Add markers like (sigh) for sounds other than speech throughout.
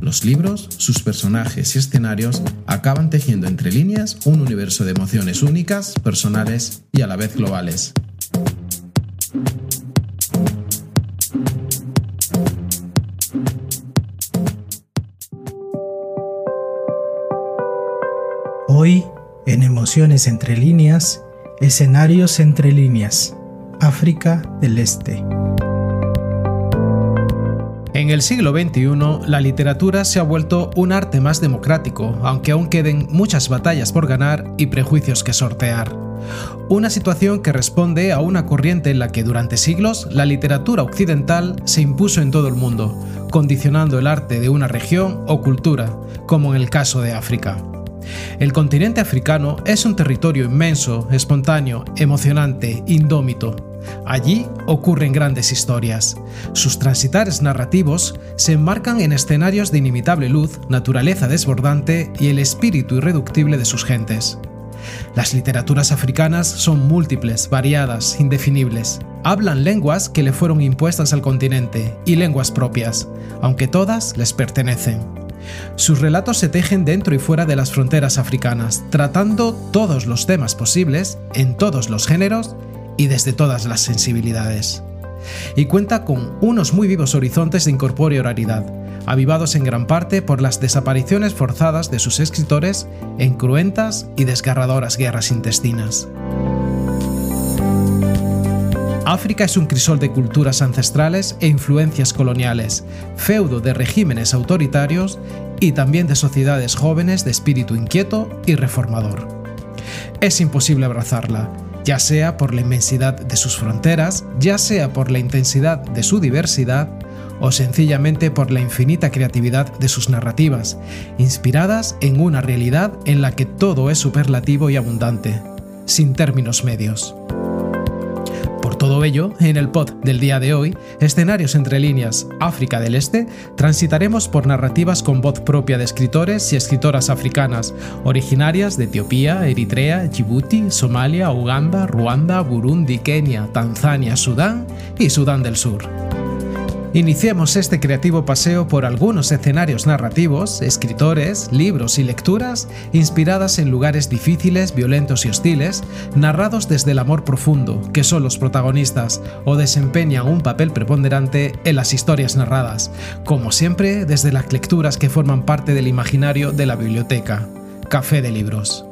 Los libros, sus personajes y escenarios acaban tejiendo entre líneas un universo de emociones únicas, personales y a la vez globales. Hoy, en Emociones entre líneas, escenarios entre líneas, África del Este. El siglo XXI, la literatura se ha vuelto un arte más democrático, aunque aún queden muchas batallas por ganar y prejuicios que sortear. Una situación que responde a una corriente en la que durante siglos la literatura occidental se impuso en todo el mundo, condicionando el arte de una región o cultura, como en el caso de África. El continente africano es un territorio inmenso, espontáneo, emocionante, indómito. Allí ocurren grandes historias. Sus transitares narrativos se enmarcan en escenarios de inimitable luz, naturaleza desbordante y el espíritu irreductible de sus gentes. Las literaturas africanas son múltiples, variadas, indefinibles. Hablan lenguas que le fueron impuestas al continente y lenguas propias, aunque todas les pertenecen. Sus relatos se tejen dentro y fuera de las fronteras africanas, tratando todos los temas posibles, en todos los géneros y desde todas las sensibilidades. Y cuenta con unos muy vivos horizontes de incorpórea oralidad, avivados en gran parte por las desapariciones forzadas de sus escritores en cruentas y desgarradoras guerras intestinas. África es un crisol de culturas ancestrales e influencias coloniales, feudo de regímenes autoritarios y también de sociedades jóvenes de espíritu inquieto y reformador. Es imposible abrazarla, ya sea por la inmensidad de sus fronteras, ya sea por la intensidad de su diversidad, o sencillamente por la infinita creatividad de sus narrativas, inspiradas en una realidad en la que todo es superlativo y abundante, sin términos medios todo ello, en el pod del día de hoy, escenarios entre líneas África del Este, transitaremos por narrativas con voz propia de escritores y escritoras africanas, originarias de Etiopía, Eritrea, Djibouti, Somalia, Uganda, Ruanda, Burundi, Kenia, Tanzania, Sudán y Sudán del Sur. Iniciemos este creativo paseo por algunos escenarios narrativos, escritores, libros y lecturas inspiradas en lugares difíciles, violentos y hostiles, narrados desde el amor profundo, que son los protagonistas o desempeñan un papel preponderante en las historias narradas, como siempre desde las lecturas que forman parte del imaginario de la biblioteca. Café de Libros.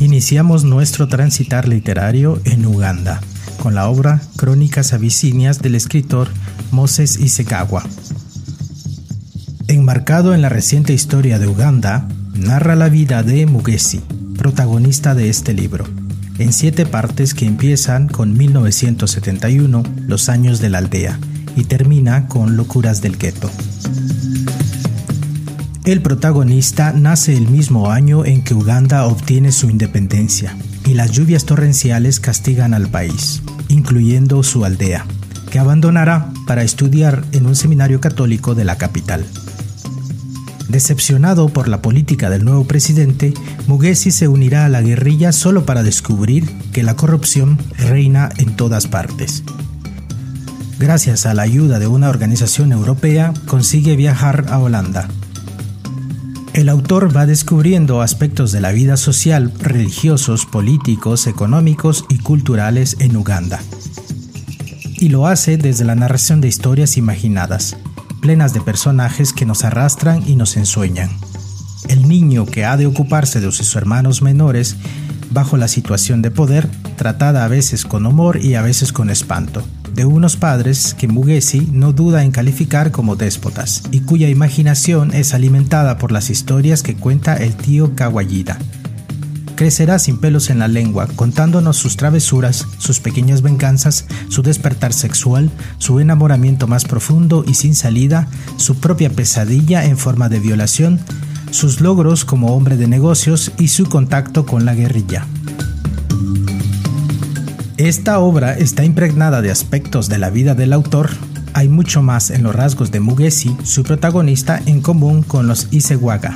Iniciamos nuestro transitar literario en Uganda, con la obra Crónicas Abisinias del escritor Moses Isegawa. Enmarcado en la reciente historia de Uganda, narra la vida de Mugesi, protagonista de este libro, en siete partes que empiezan con 1971, los años de la aldea, y termina con Locuras del Gueto. El protagonista nace el mismo año en que Uganda obtiene su independencia y las lluvias torrenciales castigan al país, incluyendo su aldea, que abandonará para estudiar en un seminario católico de la capital. Decepcionado por la política del nuevo presidente, Mugesi se unirá a la guerrilla solo para descubrir que la corrupción reina en todas partes. Gracias a la ayuda de una organización europea, consigue viajar a Holanda, el autor va descubriendo aspectos de la vida social, religiosos, políticos, económicos y culturales en Uganda. Y lo hace desde la narración de historias imaginadas, plenas de personajes que nos arrastran y nos ensueñan. El niño que ha de ocuparse de sus hermanos menores, bajo la situación de poder, tratada a veces con humor y a veces con espanto de unos padres que Mugesi no duda en calificar como déspotas y cuya imaginación es alimentada por las historias que cuenta el tío Kawayida. crecerá sin pelos en la lengua, contándonos sus travesuras, sus pequeñas venganzas, su despertar sexual, su enamoramiento más profundo y sin salida, su propia pesadilla en forma de violación, sus logros como hombre de negocios y su contacto con la guerrilla. Esta obra está impregnada de aspectos de la vida del autor. Hay mucho más en los rasgos de Mugesi, su protagonista, en común con los Isewaga.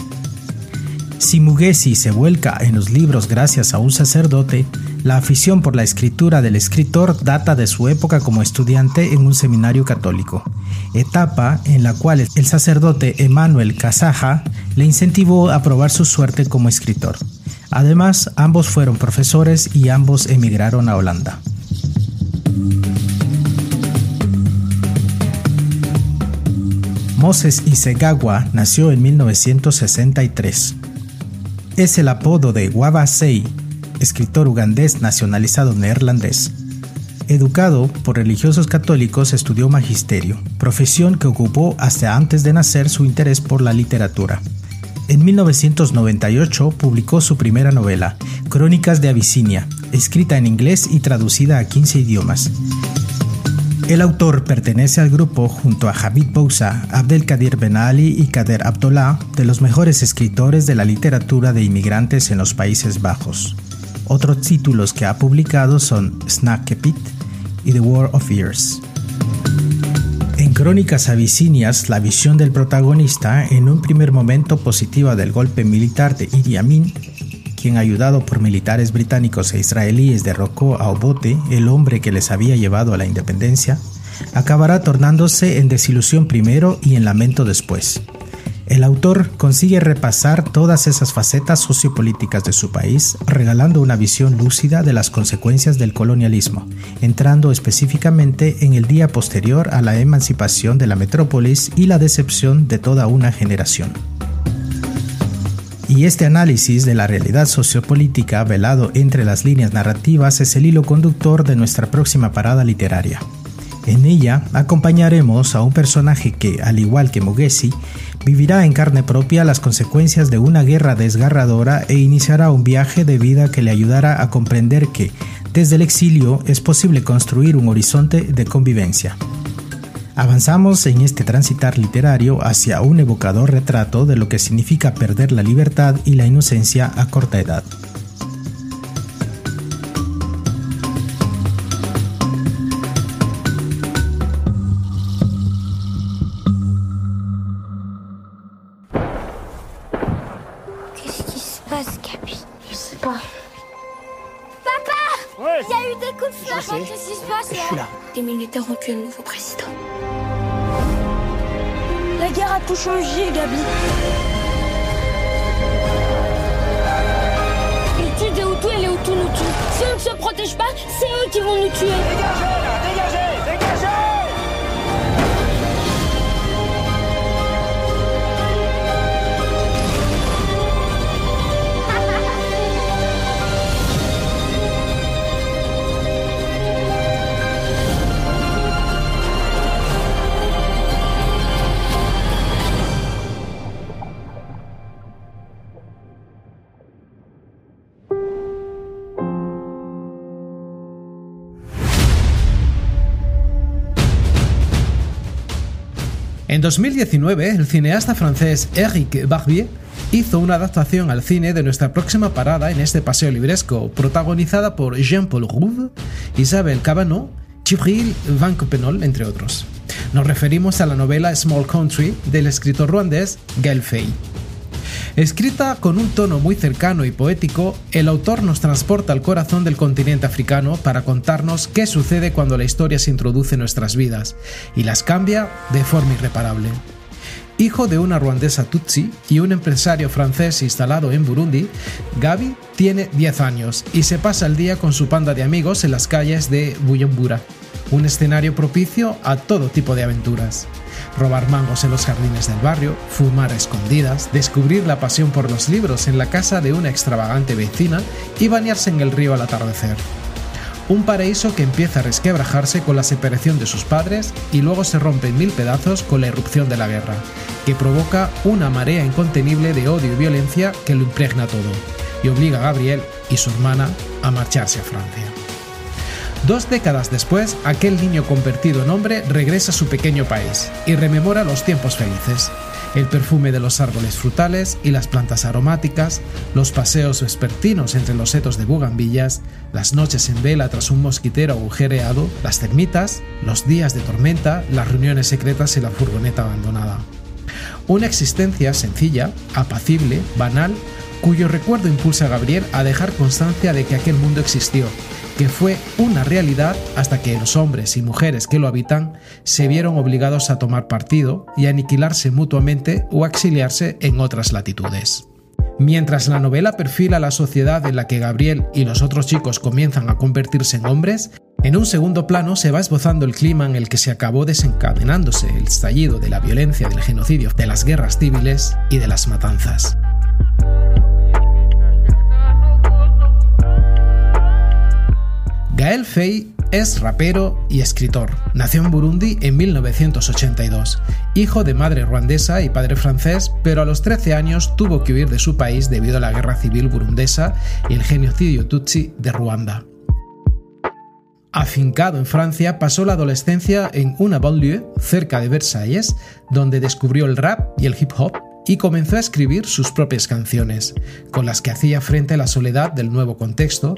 Si Mugesi se vuelca en los libros gracias a un sacerdote, la afición por la escritura del escritor data de su época como estudiante en un seminario católico, etapa en la cual el sacerdote Emanuel Casaja le incentivó a probar su suerte como escritor. Además, ambos fueron profesores y ambos emigraron a Holanda. Moses Isegawa nació en 1963. Es el apodo de Sei, escritor ugandés nacionalizado neerlandés. Educado por religiosos católicos, estudió magisterio, profesión que ocupó hasta antes de nacer su interés por la literatura. En 1998 publicó su primera novela, Crónicas de Abisinia, escrita en inglés y traducida a 15 idiomas. El autor pertenece al grupo junto a Hamid Bouza, Abdelkadir Ben Ali y Kader Abdullah de los mejores escritores de la literatura de inmigrantes en los Países Bajos. Otros títulos que ha publicado son Snackepit y The War of Years. Crónicas Abisinias, la visión del protagonista, en un primer momento positiva del golpe militar de Idi Amin, quien ayudado por militares británicos e israelíes derrocó a Obote, el hombre que les había llevado a la independencia, acabará tornándose en desilusión primero y en lamento después. El autor consigue repasar todas esas facetas sociopolíticas de su país, regalando una visión lúcida de las consecuencias del colonialismo, entrando específicamente en el día posterior a la emancipación de la metrópolis y la decepción de toda una generación. Y este análisis de la realidad sociopolítica velado entre las líneas narrativas es el hilo conductor de nuestra próxima parada literaria. En ella acompañaremos a un personaje que, al igual que Mugesi, vivirá en carne propia las consecuencias de una guerra desgarradora e iniciará un viaje de vida que le ayudará a comprender que, desde el exilio, es posible construir un horizonte de convivencia. Avanzamos en este transitar literario hacia un evocador retrato de lo que significa perder la libertad y la inocencia a corta edad. Tué le nouveau président. La guerre a tout changé, Gabi. Ils tuent des Hutus et les Hutus nous tuent. Si on ne se protège pas, c'est eux qui vont nous tuer. Dégagez là En 2019, el cineasta francés Eric Barbier hizo una adaptación al cine de nuestra próxima parada en este paseo libresco, protagonizada por Jean-Paul Rouve, Isabelle Cabanot, Chibril Van Copenol, entre otros. Nos referimos a la novela Small Country del escritor ruandés Gael Fay. Escrita con un tono muy cercano y poético, el autor nos transporta al corazón del continente africano para contarnos qué sucede cuando la historia se introduce en nuestras vidas y las cambia de forma irreparable. Hijo de una ruandesa Tutsi y un empresario francés instalado en Burundi, Gaby tiene 10 años y se pasa el día con su panda de amigos en las calles de Bujumbura, un escenario propicio a todo tipo de aventuras robar mangos en los jardines del barrio, fumar escondidas, descubrir la pasión por los libros en la casa de una extravagante vecina y bañarse en el río al atardecer. Un paraíso que empieza a resquebrajarse con la separación de sus padres y luego se rompe en mil pedazos con la irrupción de la guerra, que provoca una marea incontenible de odio y violencia que lo impregna todo. y obliga a Gabriel y su hermana a marcharse a Francia. Dos décadas después, aquel niño convertido en hombre regresa a su pequeño país y rememora los tiempos felices, el perfume de los árboles frutales y las plantas aromáticas, los paseos vespertinos entre los setos de bugambillas, las noches en vela tras un mosquitero agujereado, las termitas, los días de tormenta, las reuniones secretas y la furgoneta abandonada. Una existencia sencilla, apacible, banal, cuyo recuerdo impulsa a Gabriel a dejar constancia de que aquel mundo existió que fue una realidad hasta que los hombres y mujeres que lo habitan se vieron obligados a tomar partido y a aniquilarse mutuamente o exiliarse en otras latitudes. Mientras la novela perfila la sociedad en la que Gabriel y los otros chicos comienzan a convertirse en hombres, en un segundo plano se va esbozando el clima en el que se acabó desencadenándose el estallido de la violencia del genocidio, de las guerras civiles y de las matanzas. Gael Fey es rapero y escritor. Nació en Burundi en 1982, hijo de madre ruandesa y padre francés, pero a los 13 años tuvo que huir de su país debido a la guerra civil burundesa y el genocidio Tutsi de Ruanda. Afincado en Francia, pasó la adolescencia en una banlieue cerca de Versalles, donde descubrió el rap y el hip hop y comenzó a escribir sus propias canciones, con las que hacía frente a la soledad del nuevo contexto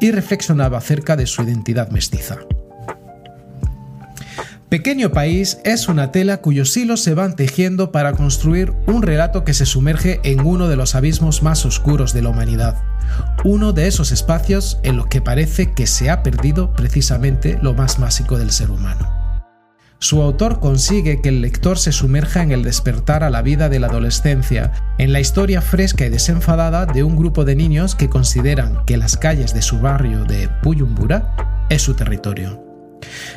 y reflexionaba acerca de su identidad mestiza. Pequeño País es una tela cuyos hilos se van tejiendo para construir un relato que se sumerge en uno de los abismos más oscuros de la humanidad, uno de esos espacios en los que parece que se ha perdido precisamente lo más básico del ser humano. Su autor consigue que el lector se sumerja en el despertar a la vida de la adolescencia, en la historia fresca y desenfadada de un grupo de niños que consideran que las calles de su barrio de Puyumbura es su territorio.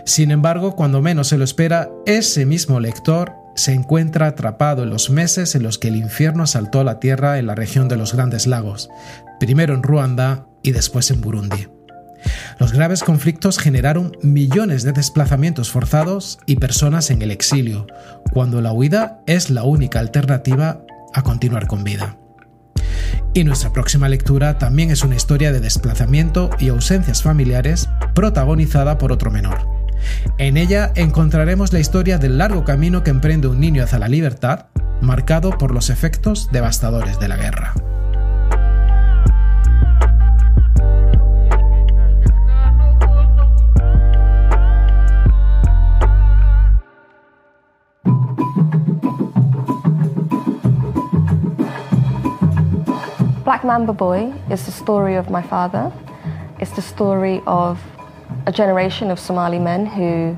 Sin embargo, cuando menos se lo espera, ese mismo lector se encuentra atrapado en los meses en los que el infierno asaltó la tierra en la región de los Grandes Lagos, primero en Ruanda y después en Burundi. Los graves conflictos generaron millones de desplazamientos forzados y personas en el exilio, cuando la huida es la única alternativa a continuar con vida. Y nuestra próxima lectura también es una historia de desplazamiento y ausencias familiares protagonizada por otro menor. En ella encontraremos la historia del largo camino que emprende un niño hacia la libertad, marcado por los efectos devastadores de la guerra. Mamba Boy is the story of my father. It's the story of a generation of Somali men who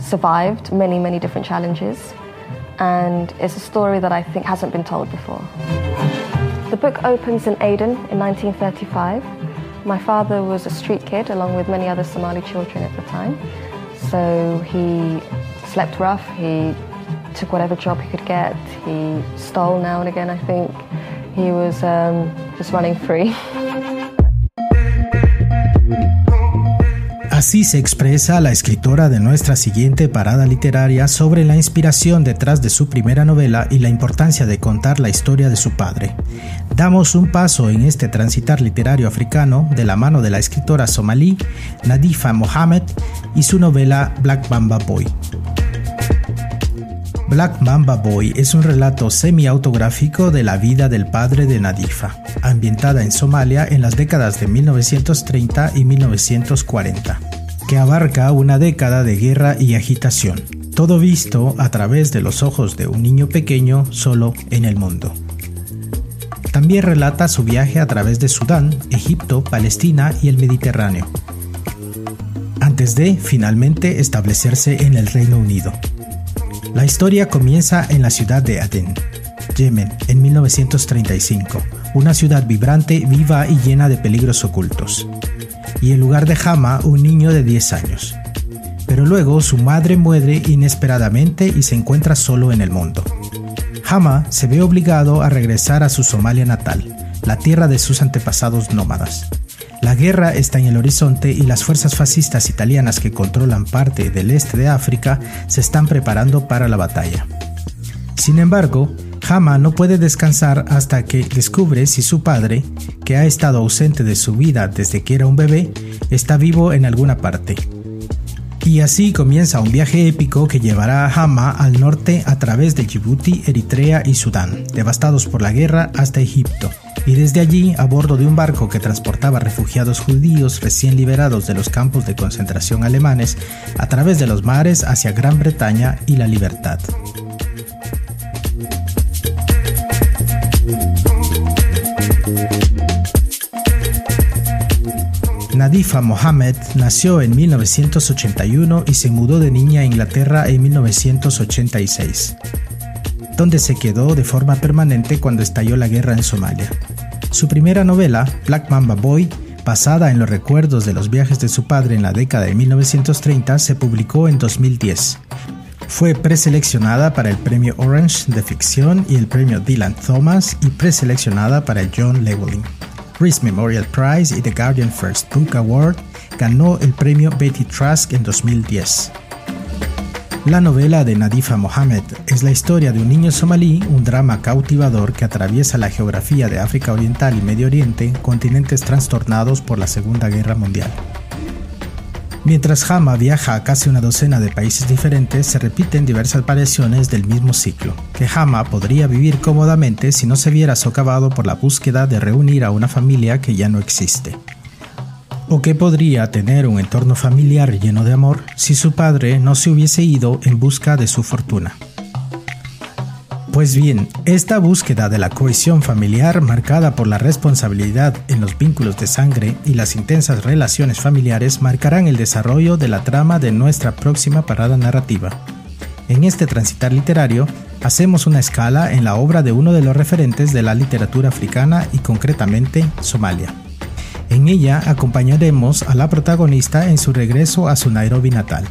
survived many, many different challenges. And it's a story that I think hasn't been told before. The book opens in Aden in 1935. My father was a street kid along with many other Somali children at the time. So he slept rough, he took whatever job he could get, he stole now and again, I think. He was um, Así se expresa la escritora de nuestra siguiente parada literaria sobre la inspiración detrás de su primera novela y la importancia de contar la historia de su padre. Damos un paso en este transitar literario africano de la mano de la escritora somalí Nadifa Mohamed y su novela Black Bamba Boy. Black Mamba Boy es un relato semi-autográfico de la vida del padre de Nadifa, ambientada en Somalia en las décadas de 1930 y 1940, que abarca una década de guerra y agitación, todo visto a través de los ojos de un niño pequeño solo en el mundo. También relata su viaje a través de Sudán, Egipto, Palestina y el Mediterráneo, antes de finalmente establecerse en el Reino Unido. La historia comienza en la ciudad de Aden, Yemen, en 1935, una ciudad vibrante, viva y llena de peligros ocultos. Y el lugar de Hama, un niño de 10 años. Pero luego su madre muere inesperadamente y se encuentra solo en el mundo. Hama se ve obligado a regresar a su Somalia natal, la tierra de sus antepasados nómadas. La guerra está en el horizonte y las fuerzas fascistas italianas que controlan parte del este de África se están preparando para la batalla. Sin embargo, Hama no puede descansar hasta que descubre si su padre, que ha estado ausente de su vida desde que era un bebé, está vivo en alguna parte. Y así comienza un viaje épico que llevará a Hama al norte a través de Djibouti, Eritrea y Sudán, devastados por la guerra, hasta Egipto. Y desde allí, a bordo de un barco que transportaba refugiados judíos recién liberados de los campos de concentración alemanes, a través de los mares hacia Gran Bretaña y la libertad. Nadifa Mohammed nació en 1981 y se mudó de niña a Inglaterra en 1986, donde se quedó de forma permanente cuando estalló la guerra en Somalia. Su primera novela, Black Mamba Boy, basada en los recuerdos de los viajes de su padre en la década de 1930, se publicó en 2010. Fue preseleccionada para el premio Orange de ficción y el premio Dylan Thomas y preseleccionada para el John Llewellyn. Reese Memorial Prize y The Guardian First Book Award, ganó el premio Betty Trask en 2010. La novela de Nadifa Mohammed es la historia de un niño somalí, un drama cautivador que atraviesa la geografía de África Oriental y Medio Oriente, continentes trastornados por la Segunda Guerra Mundial. Mientras Hama viaja a casi una docena de países diferentes, se repiten diversas variaciones del mismo ciclo, que Hama podría vivir cómodamente si no se viera socavado por la búsqueda de reunir a una familia que ya no existe. O que podría tener un entorno familiar lleno de amor si su padre no se hubiese ido en busca de su fortuna. Pues bien, esta búsqueda de la cohesión familiar marcada por la responsabilidad en los vínculos de sangre y las intensas relaciones familiares marcarán el desarrollo de la trama de nuestra próxima parada narrativa. En este transitar literario, hacemos una escala en la obra de uno de los referentes de la literatura africana y concretamente Somalia. En ella acompañaremos a la protagonista en su regreso a su Nairobi natal,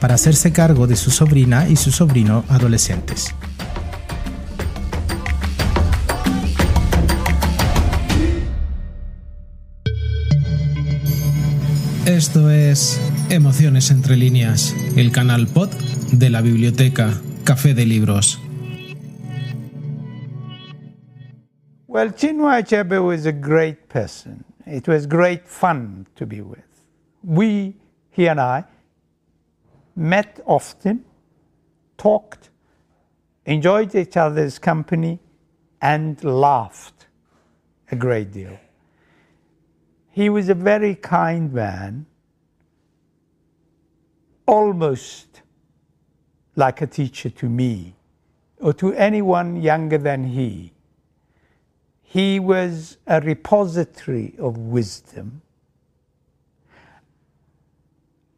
para hacerse cargo de su sobrina y su sobrino adolescentes. Esto es Emociones entre líneas, el canal pod de la biblioteca Café de Libros. Well, Chinua Achebe was a great person. It was great fun to be with. We, he and I, met often, talked, enjoyed each other's company, and laughed a great deal. He was a very kind man, almost like a teacher to me or to anyone younger than he. He was a repository of wisdom.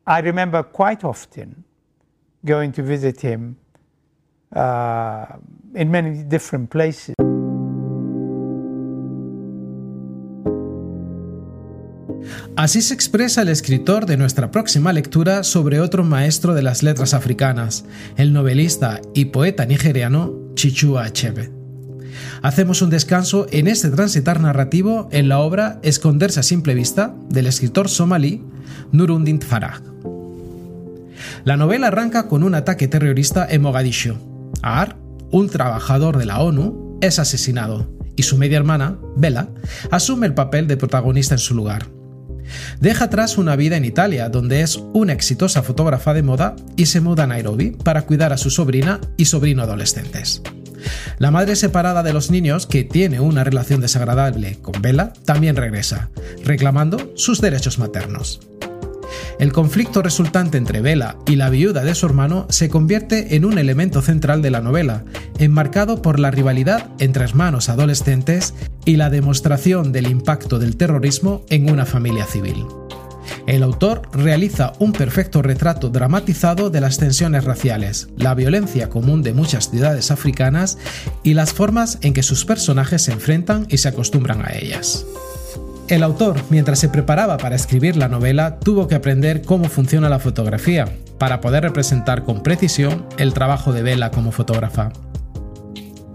I remember quite often going to visit him uh, in many different places. Así se expresa el escritor de nuestra próxima lectura sobre otro maestro de las letras africanas, el novelista y poeta nigeriano Chichua Achebe. Hacemos un descanso en este transitar narrativo en la obra Esconderse a simple vista del escritor somalí Nurundin Farah. La novela arranca con un ataque terrorista en Mogadiscio. Ar, un trabajador de la ONU, es asesinado y su media hermana, Bella, asume el papel de protagonista en su lugar. Deja atrás una vida en Italia, donde es una exitosa fotógrafa de moda y se muda a Nairobi para cuidar a su sobrina y sobrino adolescentes. La madre separada de los niños, que tiene una relación desagradable con Bella, también regresa, reclamando sus derechos maternos. El conflicto resultante entre Bella y la viuda de su hermano se convierte en un elemento central de la novela, enmarcado por la rivalidad entre hermanos adolescentes y la demostración del impacto del terrorismo en una familia civil. El autor realiza un perfecto retrato dramatizado de las tensiones raciales, la violencia común de muchas ciudades africanas y las formas en que sus personajes se enfrentan y se acostumbran a ellas. El autor, mientras se preparaba para escribir la novela, tuvo que aprender cómo funciona la fotografía, para poder representar con precisión el trabajo de Vela como fotógrafa.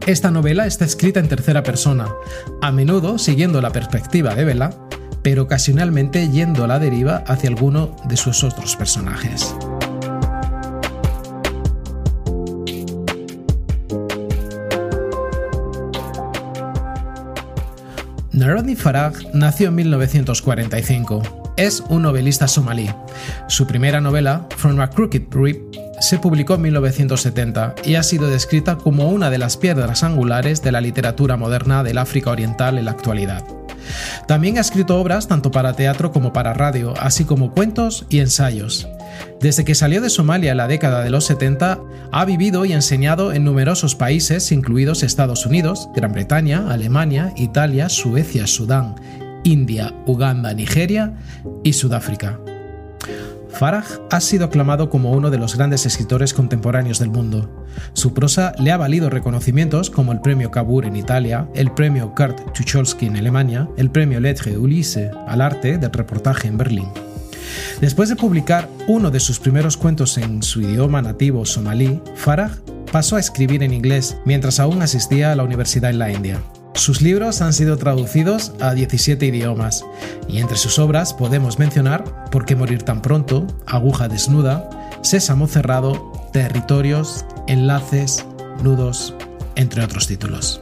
Esta novela está escrita en tercera persona, a menudo siguiendo la perspectiva de Vela, pero ocasionalmente yendo a la deriva hacia alguno de sus otros personajes. Narodni Farag nació en 1945. Es un novelista somalí. Su primera novela, From a Crooked Rip, se publicó en 1970 y ha sido descrita como una de las piedras angulares de la literatura moderna del África Oriental en la actualidad. También ha escrito obras tanto para teatro como para radio, así como cuentos y ensayos. Desde que salió de Somalia en la década de los 70, ha vivido y enseñado en numerosos países, incluidos Estados Unidos, Gran Bretaña, Alemania, Italia, Suecia, Sudán, India, Uganda, Nigeria y Sudáfrica. Farah ha sido aclamado como uno de los grandes escritores contemporáneos del mundo. Su prosa le ha valido reconocimientos como el Premio Cavour en Italia, el Premio Kurt Tucholsky en Alemania, el Premio Lettre Ulisse al arte del reportaje en Berlín. Después de publicar uno de sus primeros cuentos en su idioma nativo somalí, Farah pasó a escribir en inglés mientras aún asistía a la universidad en la India. Sus libros han sido traducidos a 17 idiomas y entre sus obras podemos mencionar Por qué morir tan pronto, Aguja desnuda, Sésamo cerrado, Territorios, Enlaces, Nudos, entre otros títulos.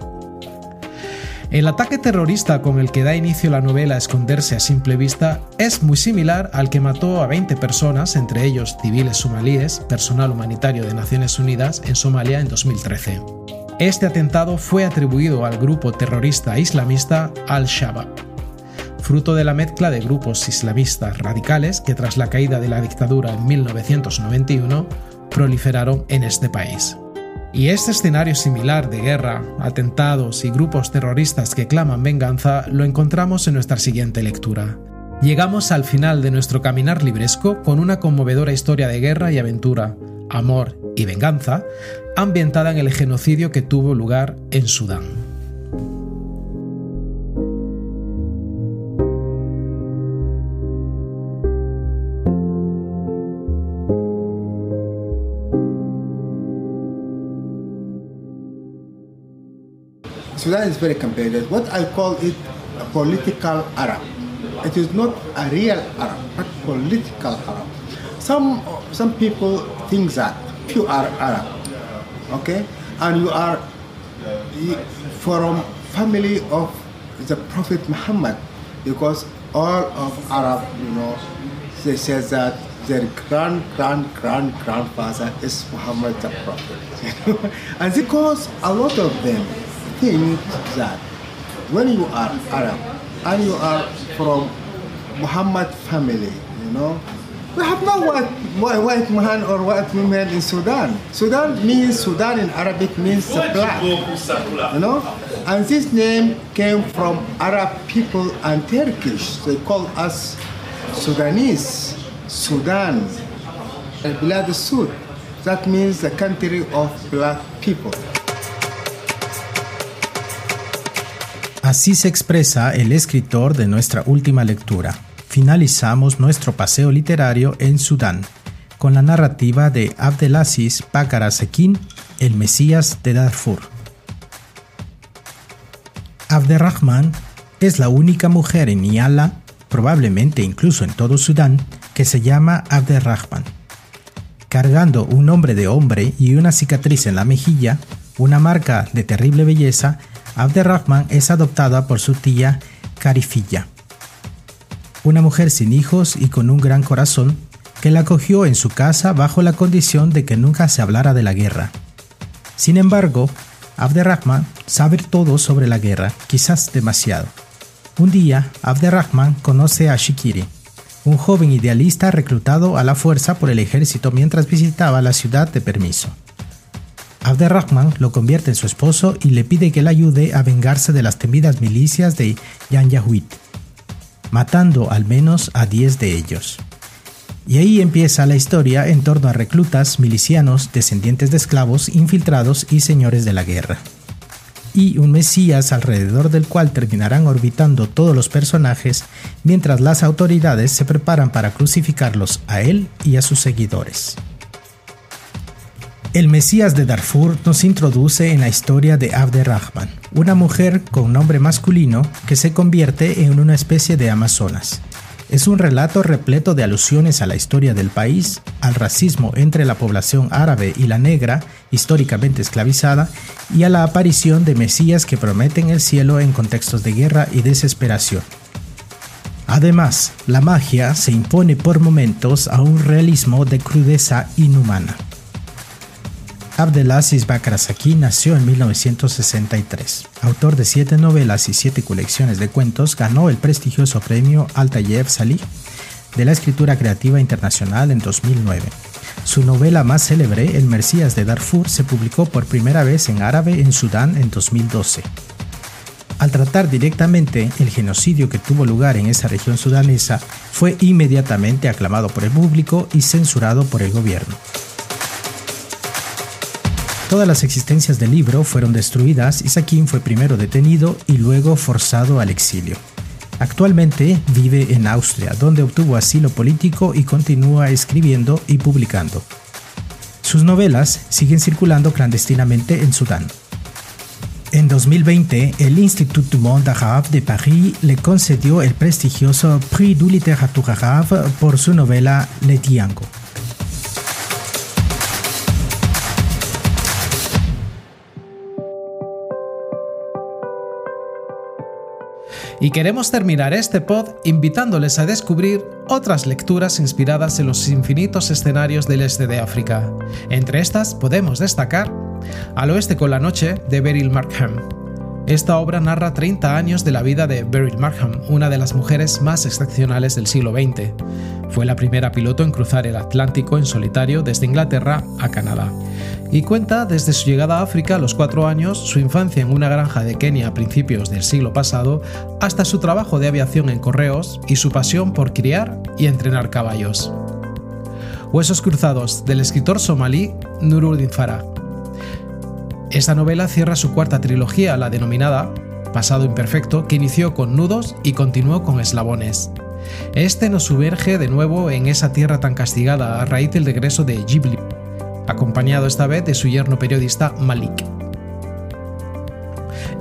El ataque terrorista con el que da inicio la novela Esconderse a simple vista es muy similar al que mató a 20 personas, entre ellos civiles somalíes, personal humanitario de Naciones Unidas, en Somalia en 2013. Este atentado fue atribuido al grupo terrorista islamista Al-Shabaab, fruto de la mezcla de grupos islamistas radicales que tras la caída de la dictadura en 1991 proliferaron en este país. Y este escenario similar de guerra, atentados y grupos terroristas que claman venganza lo encontramos en nuestra siguiente lectura. Llegamos al final de nuestro caminar libresco con una conmovedora historia de guerra y aventura, amor y venganza, ambientada en el genocidio que tuvo lugar en Sudán. Sudan is very competitive. What I call it a political Arab. It is not a real Arab, but political Arab. Some some people think that you are Arab, okay, and you are from family of the Prophet Muhammad, because all of Arab, you know, they say that their grand grand grand grandfather is Muhammad the Prophet, (laughs) and because a lot of them think that when you are Arab and you are from Muhammad family, you know, we have no white, white man or white woman in Sudan. Sudan means, Sudan in Arabic means the black, you know? And this name came from Arab people and Turkish. They call us Sudanese, Sudan, Bilad Sud. That means the country of black people. Así se expresa el escritor de nuestra última lectura. Finalizamos nuestro paseo literario en Sudán con la narrativa de Abdelaziz Bakar Sekin, el Mesías de Darfur. Abderrahman es la única mujer en Niala, probablemente incluso en todo Sudán, que se llama Abderrahman. Cargando un nombre de hombre y una cicatriz en la mejilla, una marca de terrible belleza, Abderrahman es adoptada por su tía Carifilla, una mujer sin hijos y con un gran corazón que la acogió en su casa bajo la condición de que nunca se hablara de la guerra. Sin embargo, Abderrahman sabe todo sobre la guerra, quizás demasiado. Un día, Abderrahman conoce a Shikiri, un joven idealista reclutado a la fuerza por el ejército mientras visitaba la ciudad de permiso. Abderrahman lo convierte en su esposo y le pide que le ayude a vengarse de las temidas milicias de Yan matando al menos a 10 de ellos. Y ahí empieza la historia en torno a reclutas, milicianos, descendientes de esclavos, infiltrados y señores de la guerra. Y un Mesías alrededor del cual terminarán orbitando todos los personajes mientras las autoridades se preparan para crucificarlos a él y a sus seguidores. El Mesías de Darfur nos introduce en la historia de Abderrahman, una mujer con nombre masculino que se convierte en una especie de Amazonas. Es un relato repleto de alusiones a la historia del país, al racismo entre la población árabe y la negra, históricamente esclavizada, y a la aparición de mesías que prometen el cielo en contextos de guerra y desesperación. Además, la magia se impone por momentos a un realismo de crudeza inhumana. Abdelaziz Bakrasaki nació en 1963. Autor de siete novelas y siete colecciones de cuentos, ganó el prestigioso premio Altayev Salih de la escritura creativa internacional en 2009. Su novela más célebre, El Mercías de Darfur, se publicó por primera vez en árabe en Sudán en 2012. Al tratar directamente el genocidio que tuvo lugar en esa región sudanesa, fue inmediatamente aclamado por el público y censurado por el gobierno. Todas las existencias del libro fueron destruidas y Sakin fue primero detenido y luego forzado al exilio. Actualmente vive en Austria, donde obtuvo asilo político y continúa escribiendo y publicando. Sus novelas siguen circulando clandestinamente en Sudán. En 2020, el Institut du Monde Arabe de París le concedió el prestigioso Prix du Littérature Arabe por su novela Le Diango. Y queremos terminar este pod invitándoles a descubrir otras lecturas inspiradas en los infinitos escenarios del este de África. Entre estas podemos destacar Al oeste con la noche de Beryl Markham. Esta obra narra 30 años de la vida de Beryl Markham, una de las mujeres más excepcionales del siglo XX. Fue la primera piloto en cruzar el Atlántico en solitario desde Inglaterra a Canadá y cuenta desde su llegada a África a los cuatro años, su infancia en una granja de Kenia a principios del siglo pasado, hasta su trabajo de aviación en correos y su pasión por criar y entrenar caballos. Huesos cruzados del escritor somalí Nuruddin Farah. Esta novela cierra su cuarta trilogía, la denominada Pasado Imperfecto, que inició con nudos y continuó con eslabones. Este nos sumerge de nuevo en esa tierra tan castigada a raíz del regreso de Ghibli, acompañado esta vez de su yerno periodista Malik.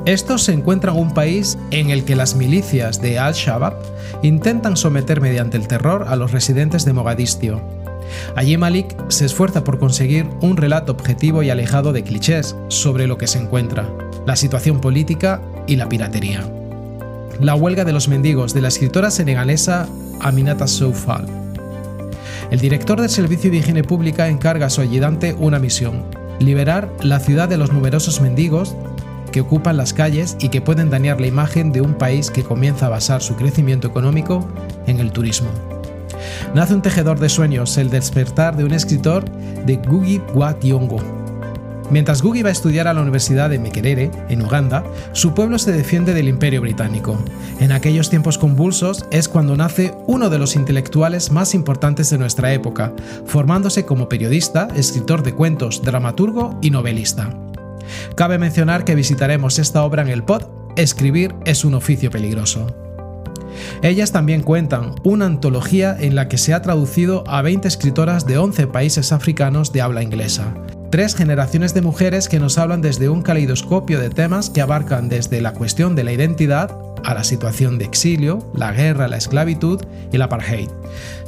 Estos se encuentran en un país en el que las milicias de Al-Shabaab intentan someter mediante el terror a los residentes de Mogadiscio. Allí Malik se esfuerza por conseguir un relato objetivo y alejado de clichés sobre lo que se encuentra, la situación política y la piratería. La huelga de los mendigos de la escritora senegalesa Aminata Soufal. El director del Servicio de Higiene Pública encarga a su ayudante una misión, liberar la ciudad de los numerosos mendigos que ocupan las calles y que pueden dañar la imagen de un país que comienza a basar su crecimiento económico en el turismo. Nace un tejedor de sueños, el despertar de un escritor de Gugi Wa Mientras Gugi va a estudiar a la Universidad de Mekerere, en Uganda, su pueblo se defiende del Imperio Británico. En aquellos tiempos convulsos es cuando nace uno de los intelectuales más importantes de nuestra época, formándose como periodista, escritor de cuentos, dramaturgo y novelista. Cabe mencionar que visitaremos esta obra en el pod Escribir es un oficio peligroso. Ellas también cuentan una antología en la que se ha traducido a 20 escritoras de 11 países africanos de habla inglesa, tres generaciones de mujeres que nos hablan desde un caleidoscopio de temas que abarcan desde la cuestión de la identidad a la situación de exilio, la guerra, la esclavitud y la apartheid,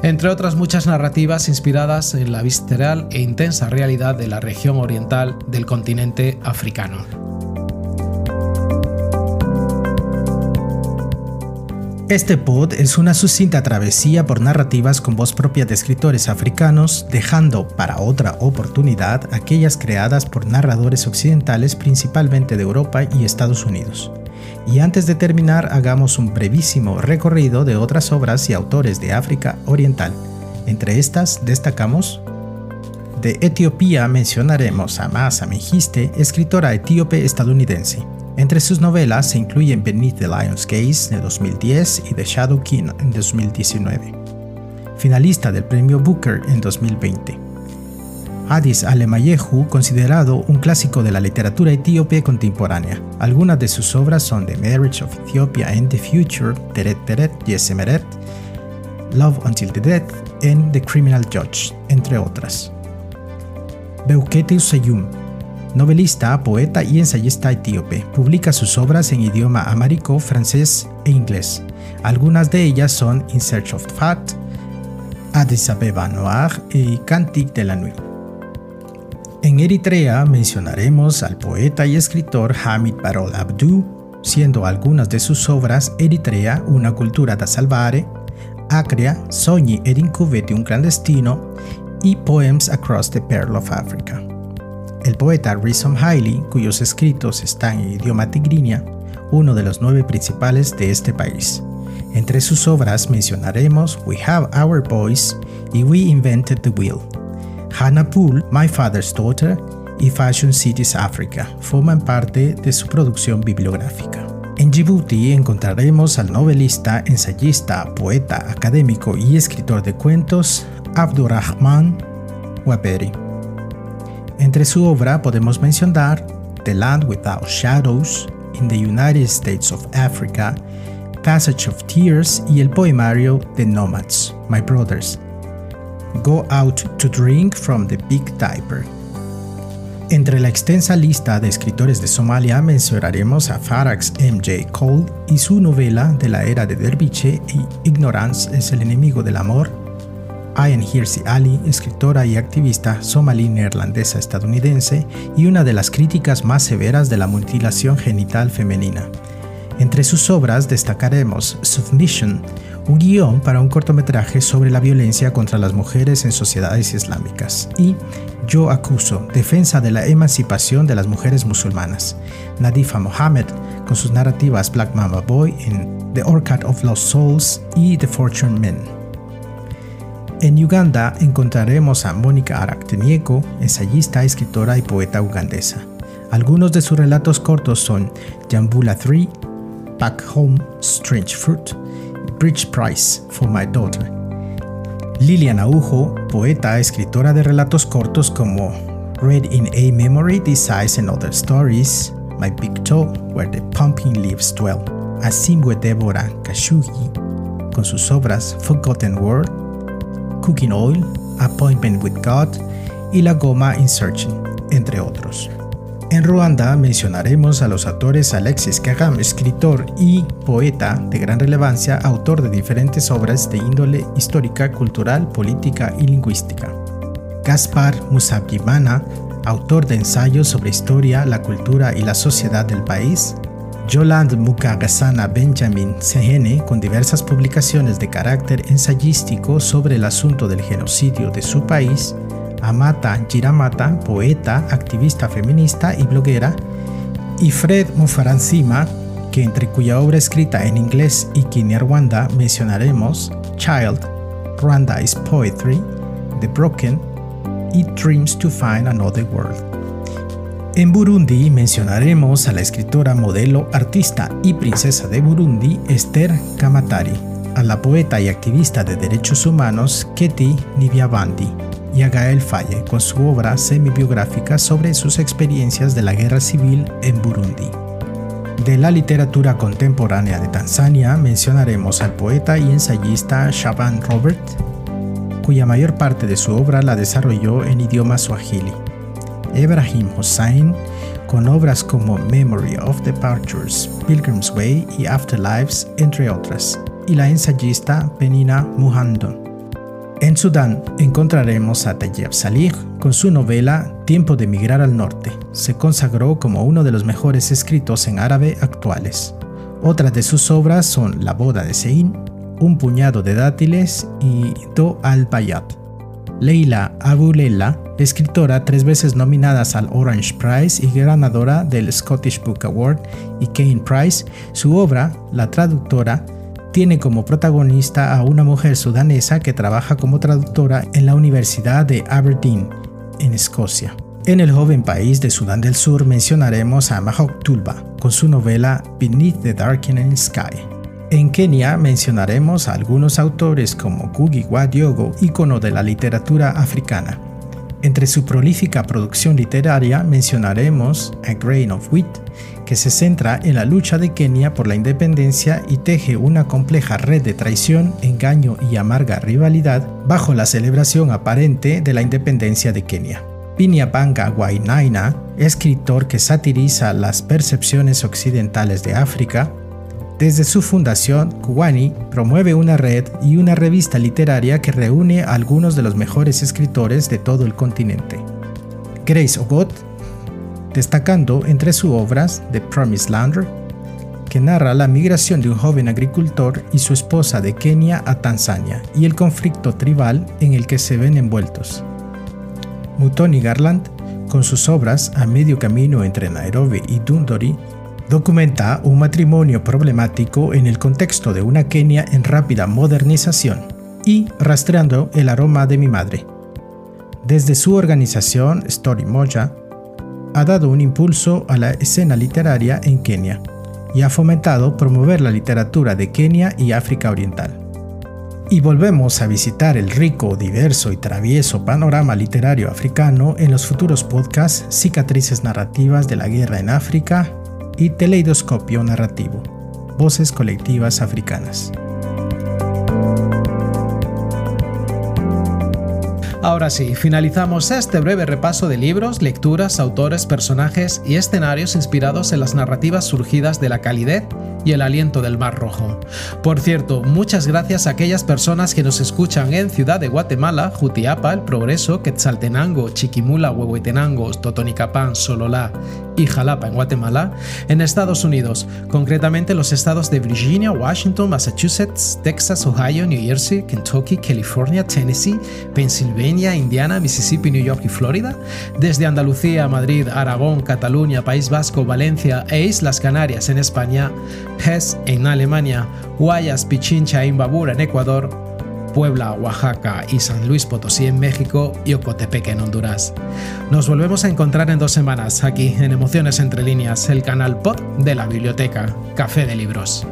entre otras muchas narrativas inspiradas en la visceral e intensa realidad de la región oriental del continente africano. Este pod es una sucinta travesía por narrativas con voz propia de escritores africanos, dejando para otra oportunidad aquellas creadas por narradores occidentales principalmente de Europa y Estados Unidos. Y antes de terminar, hagamos un brevísimo recorrido de otras obras y autores de África Oriental. Entre estas destacamos de Etiopía mencionaremos a Masa Mengiste, escritora etíope estadounidense. Entre sus novelas se incluyen Beneath the Lion's Gaze de 2010 y The Shadow King en 2019. Finalista del premio Booker en 2020. Hadis Alemayehu, considerado un clásico de la literatura etíope contemporánea. Algunas de sus obras son The Marriage of Ethiopia and the Future, Teret Teret, Yesemeret, Love Until the Death and The Criminal Judge, entre otras. Beukete Usayum, novelista, poeta y ensayista etíope. Publica sus obras en idioma amárico, francés e inglés. Algunas de ellas son In Search of Fat, Addis Abeba Noir y Cantique de la Nuit. En Eritrea mencionaremos al poeta y escritor Hamid Barol Abdu, siendo algunas de sus obras Eritrea, una cultura da salvare, Acrea, Sogni ed incubeti un clandestino y Poems Across the Pearl of Africa. El poeta Rizom Hailey, cuyos escritos están en idioma tigrinia, uno de los nueve principales de este país. Entre sus obras mencionaremos We Have Our Voice y We Invented the Wheel. Hannah Poole, My Father's Daughter y Fashion Cities Africa forman parte de su producción bibliográfica. En Djibouti encontraremos al novelista, ensayista, poeta, académico y escritor de cuentos Abdurrahman Waberi. Entre su obra podemos mencionar The Land Without Shadows, In the United States of Africa, Passage of Tears y el poemario The Nomads, My Brothers. Go Out to Drink from the Big Diaper. Entre la extensa lista de escritores de Somalia mencionaremos a Farax M.J. Cole y su novela de la era de Derviche y Ignorance es el enemigo del amor. Ayan Hirsi Ali, escritora y activista somalí neerlandesa estadounidense y una de las críticas más severas de la mutilación genital femenina. Entre sus obras destacaremos Submission, un guion para un cortometraje sobre la violencia contra las mujeres en sociedades islámicas, y Yo Acuso, defensa de la emancipación de las mujeres musulmanas. Nadifa Mohammed, con sus narrativas Black Mama Boy en The Orchard of Lost Souls y The Fortune Men. En Uganda encontraremos a Mónica Araktenieko, ensayista, escritora y poeta ugandesa. Algunos de sus relatos cortos son Jambula 3, Back Home, Strange Fruit, Bridge Price for My Daughter. Lilian Aujo, poeta, escritora de relatos cortos como Read in a Memory, These Eyes and Other Stories, My Big Toe, Where the Pumpkin Leaves Dwell. Asimwe Deborah Kashugi, con sus obras Forgotten World, Cooking Oil, Appointment with God y La Goma in Searching, entre otros. En Ruanda mencionaremos a los autores Alexis Kagame, escritor y poeta de gran relevancia, autor de diferentes obras de índole histórica, cultural, política y lingüística. Gaspar Musabyimana, autor de ensayos sobre historia, la cultura y la sociedad del país. Yolande Mukagasana Benjamin Sehene, con diversas publicaciones de carácter ensayístico sobre el asunto del genocidio de su país. Amata Giramata, poeta, activista feminista y bloguera, y Fred Mufaransima, que entre cuya obra escrita en inglés y Kinyarwanda mencionaremos Child, Rwanda is Poetry, The Broken y Dreams to Find Another World. En Burundi mencionaremos a la escritora, modelo, artista y princesa de Burundi, Esther Kamatari, a la poeta y activista de derechos humanos, Keti Nivyabandi, y a Gael Faye con su obra semi-biográfica sobre sus experiencias de la guerra civil en Burundi. De la literatura contemporánea de Tanzania mencionaremos al poeta y ensayista Shaban Robert, cuya mayor parte de su obra la desarrolló en idioma swahili. Ebrahim Hossein, con obras como Memory of Departures, Pilgrim's Way y Afterlives, entre otras, y la ensayista Penina Muhandon. En Sudán encontraremos a Tayyip Salih con su novela Tiempo de emigrar al norte. Se consagró como uno de los mejores escritos en árabe actuales. Otras de sus obras son La boda de Sein, Un puñado de dátiles y Do al-Bayat. Leila Abulela, escritora tres veces nominadas al Orange Prize y ganadora del Scottish Book Award y Kane Prize, su obra, La traductora, tiene como protagonista a una mujer sudanesa que trabaja como traductora en la Universidad de Aberdeen, en Escocia. En el joven país de Sudán del Sur mencionaremos a Mahok Tulba con su novela Beneath the Darkening Sky. En Kenia mencionaremos a algunos autores como Gugi wa Diogo, ícono de la literatura africana. Entre su prolífica producción literaria mencionaremos A Grain of Wheat, que se centra en la lucha de Kenia por la independencia y teje una compleja red de traición, engaño y amarga rivalidad bajo la celebración aparente de la independencia de Kenia. Pinyapanga Wainaina, escritor que satiriza las percepciones occidentales de África, desde su fundación, Kuwani promueve una red y una revista literaria que reúne a algunos de los mejores escritores de todo el continente. Grace Ogot, destacando entre sus obras The Promised Land, que narra la migración de un joven agricultor y su esposa de Kenia a Tanzania y el conflicto tribal en el que se ven envueltos. Mutoni Garland, con sus obras A medio camino entre Nairobi y Dundori, documenta un matrimonio problemático en el contexto de una Kenia en rápida modernización y rastreando el aroma de mi madre. Desde su organización Story Moja, ha dado un impulso a la escena literaria en Kenia y ha fomentado promover la literatura de Kenia y África Oriental. Y volvemos a visitar el rico, diverso y travieso panorama literario africano en los futuros podcasts Cicatrices Narrativas de la Guerra en África y Teleidoscopio Narrativo, Voces Colectivas Africanas. Ahora sí, finalizamos este breve repaso de libros, lecturas, autores, personajes y escenarios inspirados en las narrativas surgidas de la calidez y el aliento del Mar Rojo. Por cierto, muchas gracias a aquellas personas que nos escuchan en Ciudad de Guatemala, Jutiapa, El Progreso, Quetzaltenango, Chiquimula, Huehuetenango, Totonicapán, Sololá y Jalapa en Guatemala, en Estados Unidos, concretamente los estados de Virginia, Washington, Massachusetts, Texas, Ohio, New Jersey, Kentucky, California, Tennessee, Pennsylvania, Indiana, Mississippi, New York y Florida, desde Andalucía, Madrid, Aragón, Cataluña, País Vasco, Valencia e Islas Canarias en España, Hesse en Alemania, Guayas, Pichincha e Imbabura en Ecuador, Puebla, Oaxaca y San Luis Potosí en México y Ocotepec en Honduras. Nos volvemos a encontrar en dos semanas aquí en Emociones entre líneas, el canal pod de la biblioteca Café de Libros.